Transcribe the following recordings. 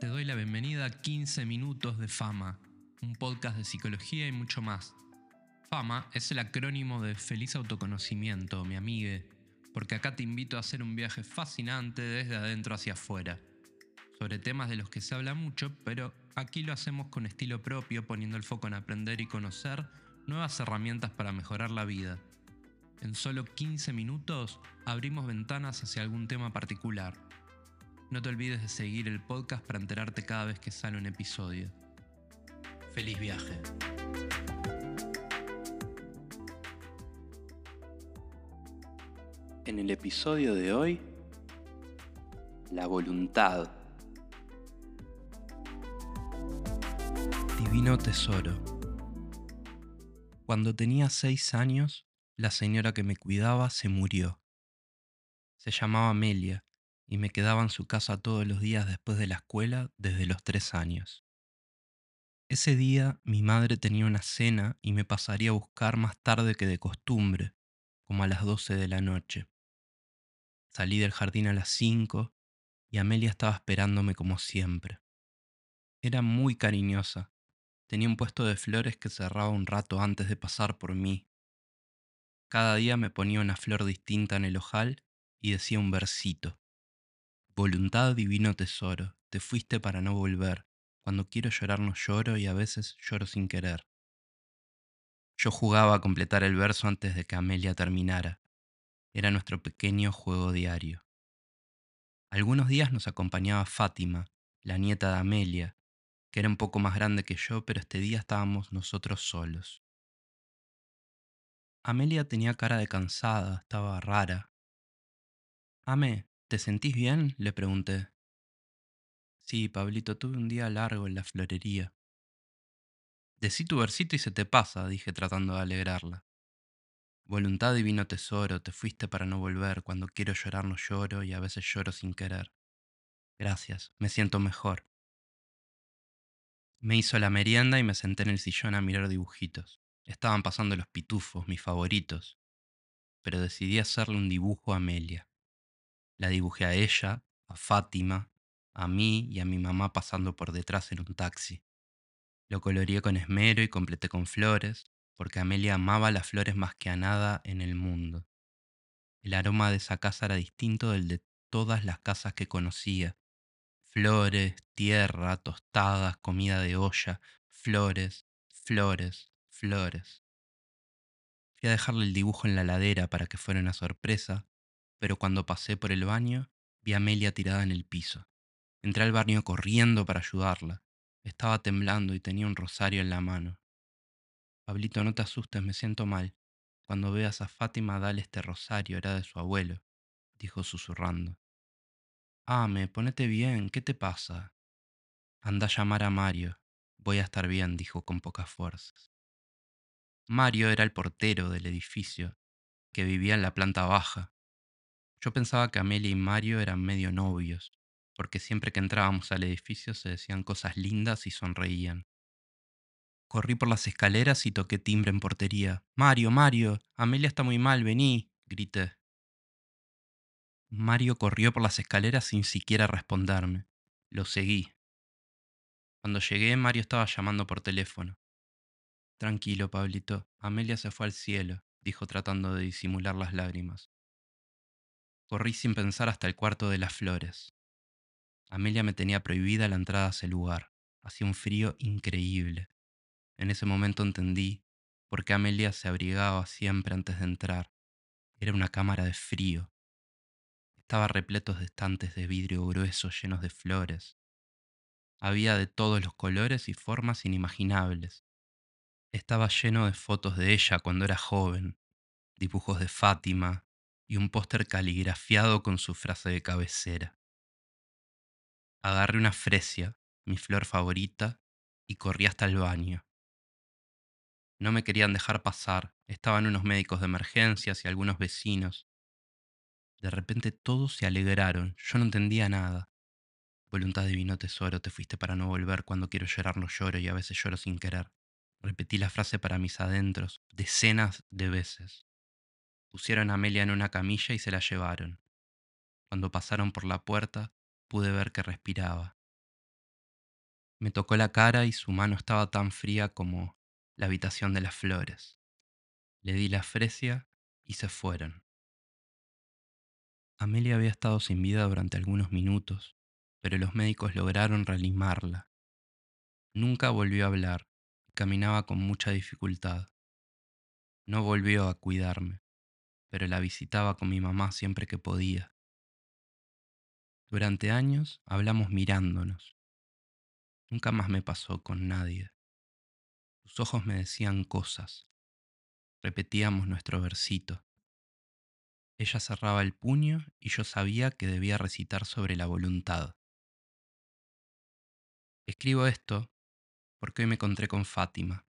Te doy la bienvenida a 15 minutos de fama, un podcast de psicología y mucho más. Fama es el acrónimo de feliz autoconocimiento, mi amigue, porque acá te invito a hacer un viaje fascinante desde adentro hacia afuera, sobre temas de los que se habla mucho, pero aquí lo hacemos con estilo propio, poniendo el foco en aprender y conocer nuevas herramientas para mejorar la vida. En solo 15 minutos abrimos ventanas hacia algún tema particular. No te olvides de seguir el podcast para enterarte cada vez que sale un episodio. Feliz viaje. En el episodio de hoy, la voluntad. Divino Tesoro. Cuando tenía seis años, la señora que me cuidaba se murió. Se llamaba Amelia y me quedaba en su casa todos los días después de la escuela desde los tres años. Ese día mi madre tenía una cena y me pasaría a buscar más tarde que de costumbre, como a las doce de la noche. Salí del jardín a las cinco y Amelia estaba esperándome como siempre. Era muy cariñosa. Tenía un puesto de flores que cerraba un rato antes de pasar por mí. Cada día me ponía una flor distinta en el ojal y decía un versito. Voluntad divino tesoro, te fuiste para no volver. Cuando quiero llorar no lloro y a veces lloro sin querer. Yo jugaba a completar el verso antes de que Amelia terminara. Era nuestro pequeño juego diario. Algunos días nos acompañaba Fátima, la nieta de Amelia, que era un poco más grande que yo, pero este día estábamos nosotros solos. Amelia tenía cara de cansada, estaba rara. Ame, ¿te sentís bien? le pregunté. Sí, Pablito, tuve un día largo en la florería. Decí tu versito y se te pasa, dije tratando de alegrarla. Voluntad divino tesoro, te fuiste para no volver, cuando quiero llorar no lloro y a veces lloro sin querer. Gracias, me siento mejor. Me hizo la merienda y me senté en el sillón a mirar dibujitos. Estaban pasando los pitufos, mis favoritos. Pero decidí hacerle un dibujo a Amelia. La dibujé a ella, a Fátima, a mí y a mi mamá pasando por detrás en un taxi. Lo coloreé con esmero y completé con flores, porque Amelia amaba las flores más que a nada en el mundo. El aroma de esa casa era distinto del de todas las casas que conocía. Flores, tierra, tostadas, comida de olla, flores, flores, flores. Fui a dejarle el dibujo en la ladera para que fuera una sorpresa, pero cuando pasé por el baño vi a Amelia tirada en el piso. Entré al baño corriendo para ayudarla. Estaba temblando y tenía un rosario en la mano. Pablito, no te asustes, me siento mal. Cuando veas a Fátima, dale este rosario, era de su abuelo, dijo susurrando. Ame, ponete bien, ¿qué te pasa? Anda a llamar a Mario. Voy a estar bien, dijo con pocas fuerzas. Mario era el portero del edificio, que vivía en la planta baja. Yo pensaba que Amelia y Mario eran medio novios, porque siempre que entrábamos al edificio se decían cosas lindas y sonreían. Corrí por las escaleras y toqué timbre en portería. Mario, Mario, Amelia está muy mal, vení, grité. Mario corrió por las escaleras sin siquiera responderme. Lo seguí. Cuando llegué, Mario estaba llamando por teléfono. Tranquilo, Pablito. Amelia se fue al cielo, dijo tratando de disimular las lágrimas. Corrí sin pensar hasta el cuarto de las flores. Amelia me tenía prohibida la entrada a ese lugar. Hacía un frío increíble. En ese momento entendí por qué Amelia se abrigaba siempre antes de entrar. Era una cámara de frío. Estaba repleto de estantes de vidrio grueso llenos de flores. Había de todos los colores y formas inimaginables. Estaba lleno de fotos de ella cuando era joven, dibujos de Fátima y un póster caligrafiado con su frase de cabecera. Agarré una fresia, mi flor favorita, y corrí hasta el baño. No me querían dejar pasar. Estaban unos médicos de emergencias y algunos vecinos. De repente todos se alegraron. Yo no entendía nada. Voluntad divino tesoro, te fuiste para no volver. Cuando quiero llorar no lloro y a veces lloro sin querer. Repetí la frase para mis adentros decenas de veces. Pusieron a Amelia en una camilla y se la llevaron. Cuando pasaron por la puerta, pude ver que respiraba. Me tocó la cara y su mano estaba tan fría como la habitación de las flores. Le di la fresia y se fueron. Amelia había estado sin vida durante algunos minutos, pero los médicos lograron reanimarla. Nunca volvió a hablar caminaba con mucha dificultad. No volvió a cuidarme, pero la visitaba con mi mamá siempre que podía. Durante años hablamos mirándonos. Nunca más me pasó con nadie. Sus ojos me decían cosas. Repetíamos nuestro versito. Ella cerraba el puño y yo sabía que debía recitar sobre la voluntad. Escribo esto porque hoy me encontré con Fátima.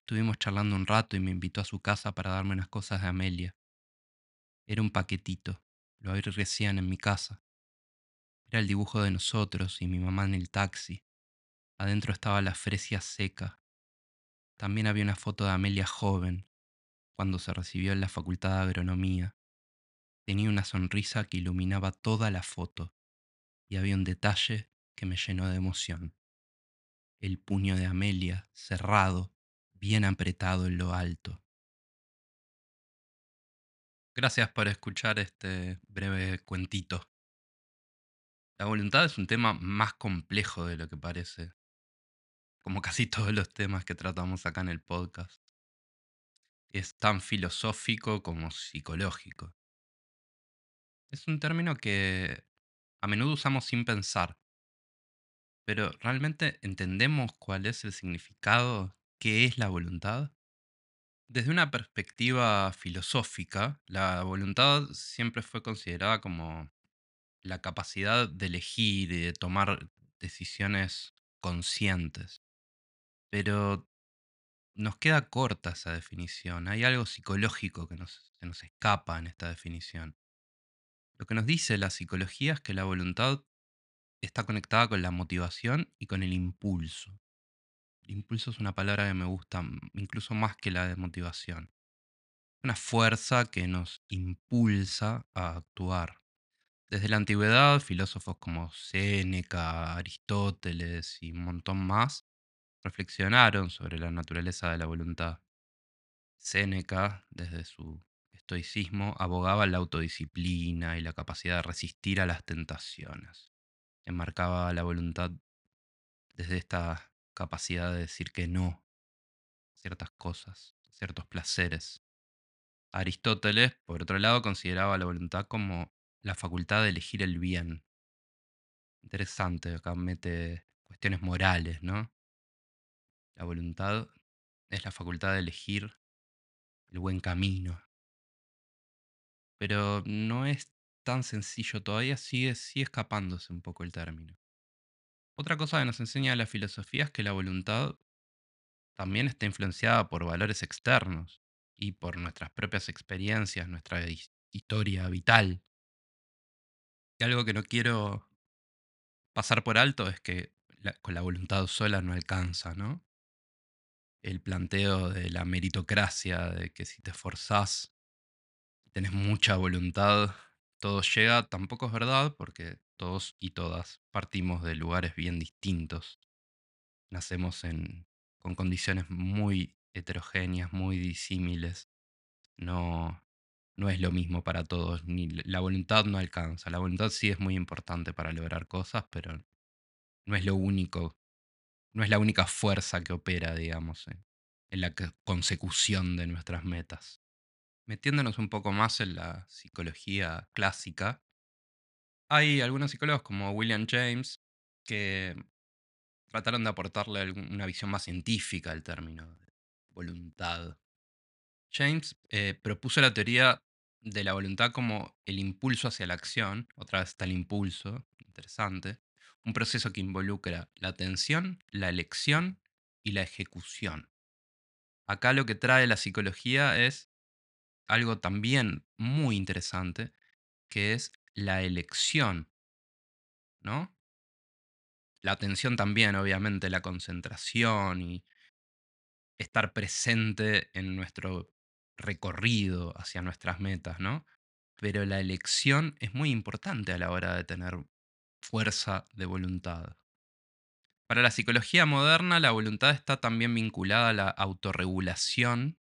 Estuvimos charlando un rato y me invitó a su casa para darme unas cosas de Amelia. Era un paquetito, lo abrí recién en mi casa. Era el dibujo de nosotros y mi mamá en el taxi. Adentro estaba la fresia seca. También había una foto de Amelia joven, cuando se recibió en la Facultad de Agronomía. Tenía una sonrisa que iluminaba toda la foto y había un detalle que me llenó de emoción. El puño de Amelia, cerrado, bien apretado en lo alto. Gracias por escuchar este breve cuentito. La voluntad es un tema más complejo de lo que parece, como casi todos los temas que tratamos acá en el podcast. Es tan filosófico como psicológico. Es un término que a menudo usamos sin pensar, pero ¿realmente entendemos cuál es el significado? ¿Qué es la voluntad? Desde una perspectiva filosófica, la voluntad siempre fue considerada como la capacidad de elegir y de tomar decisiones conscientes. Pero nos queda corta esa definición. Hay algo psicológico que nos, se nos escapa en esta definición. Lo que nos dice la psicología es que la voluntad está conectada con la motivación y con el impulso. Impulso es una palabra que me gusta incluso más que la de motivación. Una fuerza que nos impulsa a actuar. Desde la antigüedad, filósofos como Séneca, Aristóteles y un montón más reflexionaron sobre la naturaleza de la voluntad. Séneca, desde su estoicismo, abogaba la autodisciplina y la capacidad de resistir a las tentaciones. Enmarcaba la voluntad desde esta capacidad de decir que no ciertas cosas, ciertos placeres. Aristóteles, por otro lado, consideraba la voluntad como la facultad de elegir el bien. Interesante, acá mete cuestiones morales, ¿no? La voluntad es la facultad de elegir el buen camino. Pero no es tan sencillo, todavía sigue, sigue escapándose un poco el término. Otra cosa que nos enseña la filosofía es que la voluntad también está influenciada por valores externos y por nuestras propias experiencias, nuestra historia vital. Y algo que no quiero pasar por alto es que con la voluntad sola no alcanza, ¿no? El planteo de la meritocracia, de que si te esforzás tenés mucha voluntad, todo llega, tampoco es verdad, porque todos y todas partimos de lugares bien distintos. Nacemos en, con condiciones muy heterogéneas, muy disímiles. No, no es lo mismo para todos, ni la voluntad no alcanza. La voluntad sí es muy importante para lograr cosas, pero no es lo único, no es la única fuerza que opera, digamos, en, en la consecución de nuestras metas. Metiéndonos un poco más en la psicología clásica, hay algunos psicólogos como William James que trataron de aportarle una visión más científica al término de voluntad. James eh, propuso la teoría de la voluntad como el impulso hacia la acción, otra vez está el impulso, interesante, un proceso que involucra la atención, la elección y la ejecución. Acá lo que trae la psicología es algo también muy interesante, que es la elección, ¿no? La atención también, obviamente, la concentración y estar presente en nuestro recorrido hacia nuestras metas, ¿no? Pero la elección es muy importante a la hora de tener fuerza de voluntad. Para la psicología moderna, la voluntad está también vinculada a la autorregulación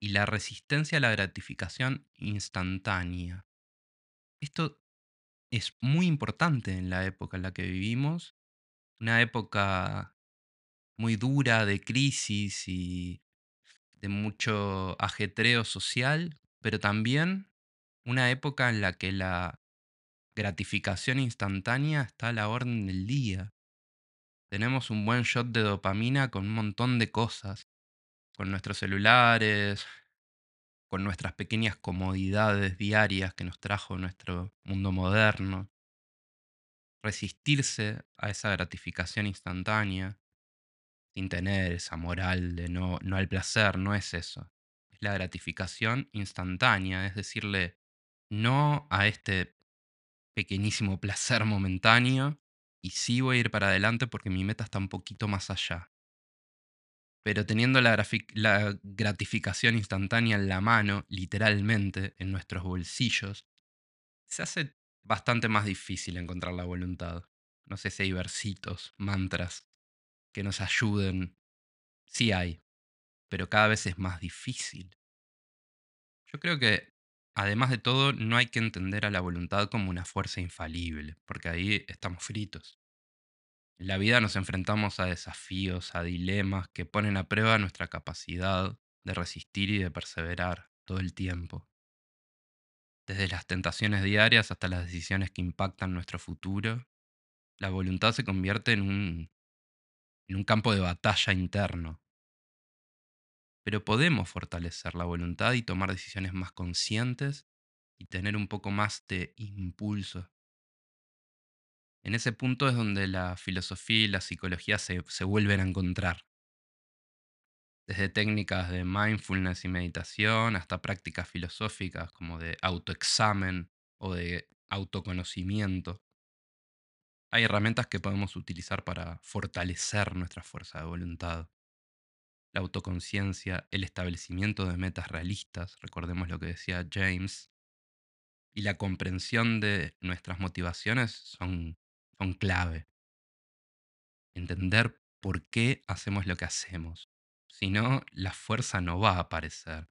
y la resistencia a la gratificación instantánea. Esto es muy importante en la época en la que vivimos, una época muy dura de crisis y de mucho ajetreo social, pero también una época en la que la gratificación instantánea está a la orden del día. Tenemos un buen shot de dopamina con un montón de cosas, con nuestros celulares, con nuestras pequeñas comodidades diarias que nos trajo nuestro mundo moderno. Resistirse a esa gratificación instantánea sin tener esa moral de no, no al placer, no es eso. Es la gratificación instantánea, es decirle no a este pequeñísimo placer momentáneo y sí voy a ir para adelante porque mi meta está un poquito más allá. Pero teniendo la, gratificación instantánea en la mano, literalmente, en nuestros bolsillos, se hace bastante más difícil encontrar la voluntad. No sé si hay versitos, mantras que nos ayuden. Sí hay, pero cada vez es más difícil. Yo creo que, además de todo, no hay que entender a la voluntad como una fuerza infalible, porque ahí estamos fritos. En la vida nos enfrentamos a desafíos, a dilemas que ponen a prueba nuestra capacidad de resistir y de perseverar todo el tiempo. Desde las tentaciones diarias hasta las decisiones que impactan nuestro futuro, la voluntad se convierte en un en un campo de batalla interno. Pero podemos fortalecer la voluntad y tomar decisiones más conscientes y tener un poco más de impulso. En ese punto es donde la filosofía y la psicología se, se vuelven a encontrar. Desde técnicas de mindfulness y meditación hasta prácticas filosóficas como de autoexamen o de autoconocimiento hay herramientas que podemos utilizar para fortalecer nuestra fuerza de voluntad. La autoconciencia, el establecimiento de metas realistas, recordemos lo que decía James, y la comprensión de nuestras motivaciones son, son clave. Entender por qué hacemos lo que hacemos. Si no, la fuerza no va a aparecer.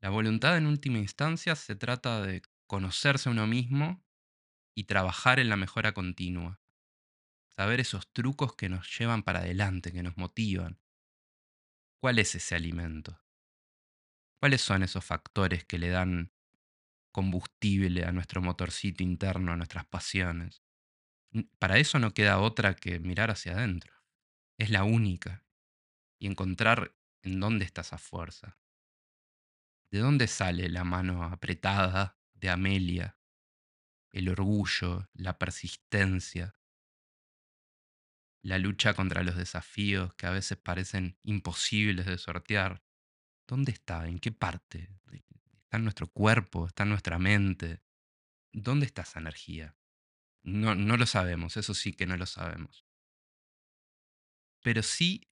La voluntad en última instancia se trata de conocerse a uno mismo y trabajar en la mejora continua. Saber esos trucos que nos llevan para adelante, que nos motivan. ¿Cuál es ese alimento? ¿Cuáles son esos factores que le dan combustible a nuestro motorcito interno, a nuestras pasiones? Para eso no queda otra que mirar hacia adentro. Es la única. Y encontrar en dónde está esa fuerza. ¿De dónde sale la mano apretada de Amelia el orgullo, la persistencia, la lucha contra los desafíos que a veces parecen imposibles de sortear. ¿Dónde está? ¿En qué parte? ¿Está en nuestro cuerpo? ¿Está en nuestra mente? ¿Dónde está esa energía? No, no lo sabemos, eso sí que no lo sabemos. Pero sí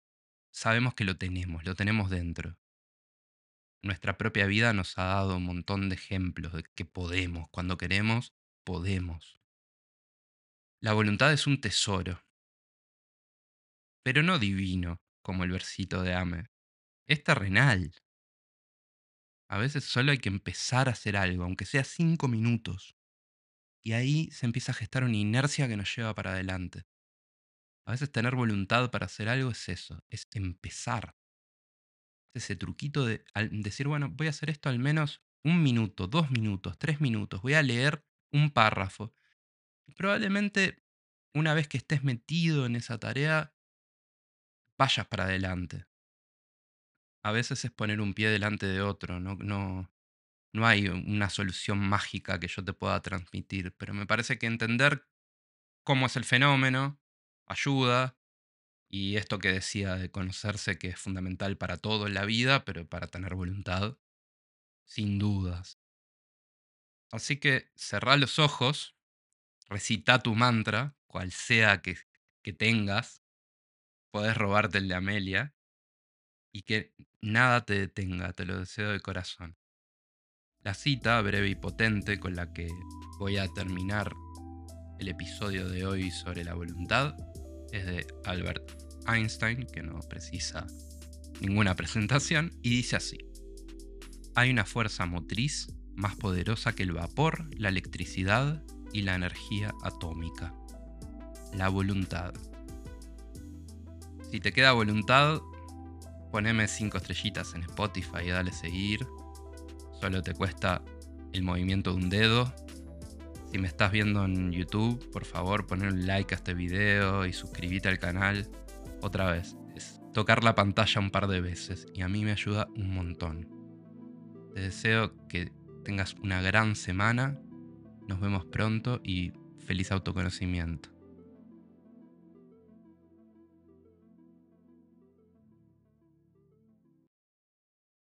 sabemos que lo tenemos, lo tenemos dentro. Nuestra propia vida nos ha dado un montón de ejemplos de que podemos, cuando queremos, podemos. La voluntad es un tesoro, pero no divino, como el versito de Ame. Es terrenal. A veces solo hay que empezar a hacer algo, aunque sea cinco minutos. Y ahí se empieza a gestar una inercia que nos lleva para adelante. A veces tener voluntad para hacer algo es eso, es empezar. Es ese truquito de decir, bueno, voy a hacer esto al menos un minuto, dos minutos, tres minutos. Voy a leer un párrafo. probablemente una vez que estés metido en esa tarea, vayas para adelante. A veces es poner un pie delante de otro, no, no, no hay una solución mágica que yo te pueda transmitir, pero me parece que entender cómo es el fenómeno ayuda. Y esto que decía de conocerse que es fundamental para todo en la vida, pero para tener voluntad, sin dudas. Así que cerrá los ojos, recita tu mantra, cual sea que, que tengas, podés robarte el de Amelia, y que nada te detenga, te lo deseo de corazón. La cita breve y potente con la que voy a terminar El episodio de hoy sobre la voluntad es de Albert Einstein, que no precisa ninguna presentación, y dice así. Hay una fuerza motriz más poderosa que el vapor, la electricidad y la energía atómica. La voluntad. Si te queda voluntad, poneme 5 estrellitas en Spotify y dale seguir. Solo te cuesta el movimiento de un dedo. Si me estás viendo en YouTube, por favor poner un like a este video y suscríbete al canal. Otra vez, es tocar la pantalla un par de veces y a mí me ayuda un montón. Te deseo que tengas una gran semana. Nos vemos pronto y feliz autoconocimiento.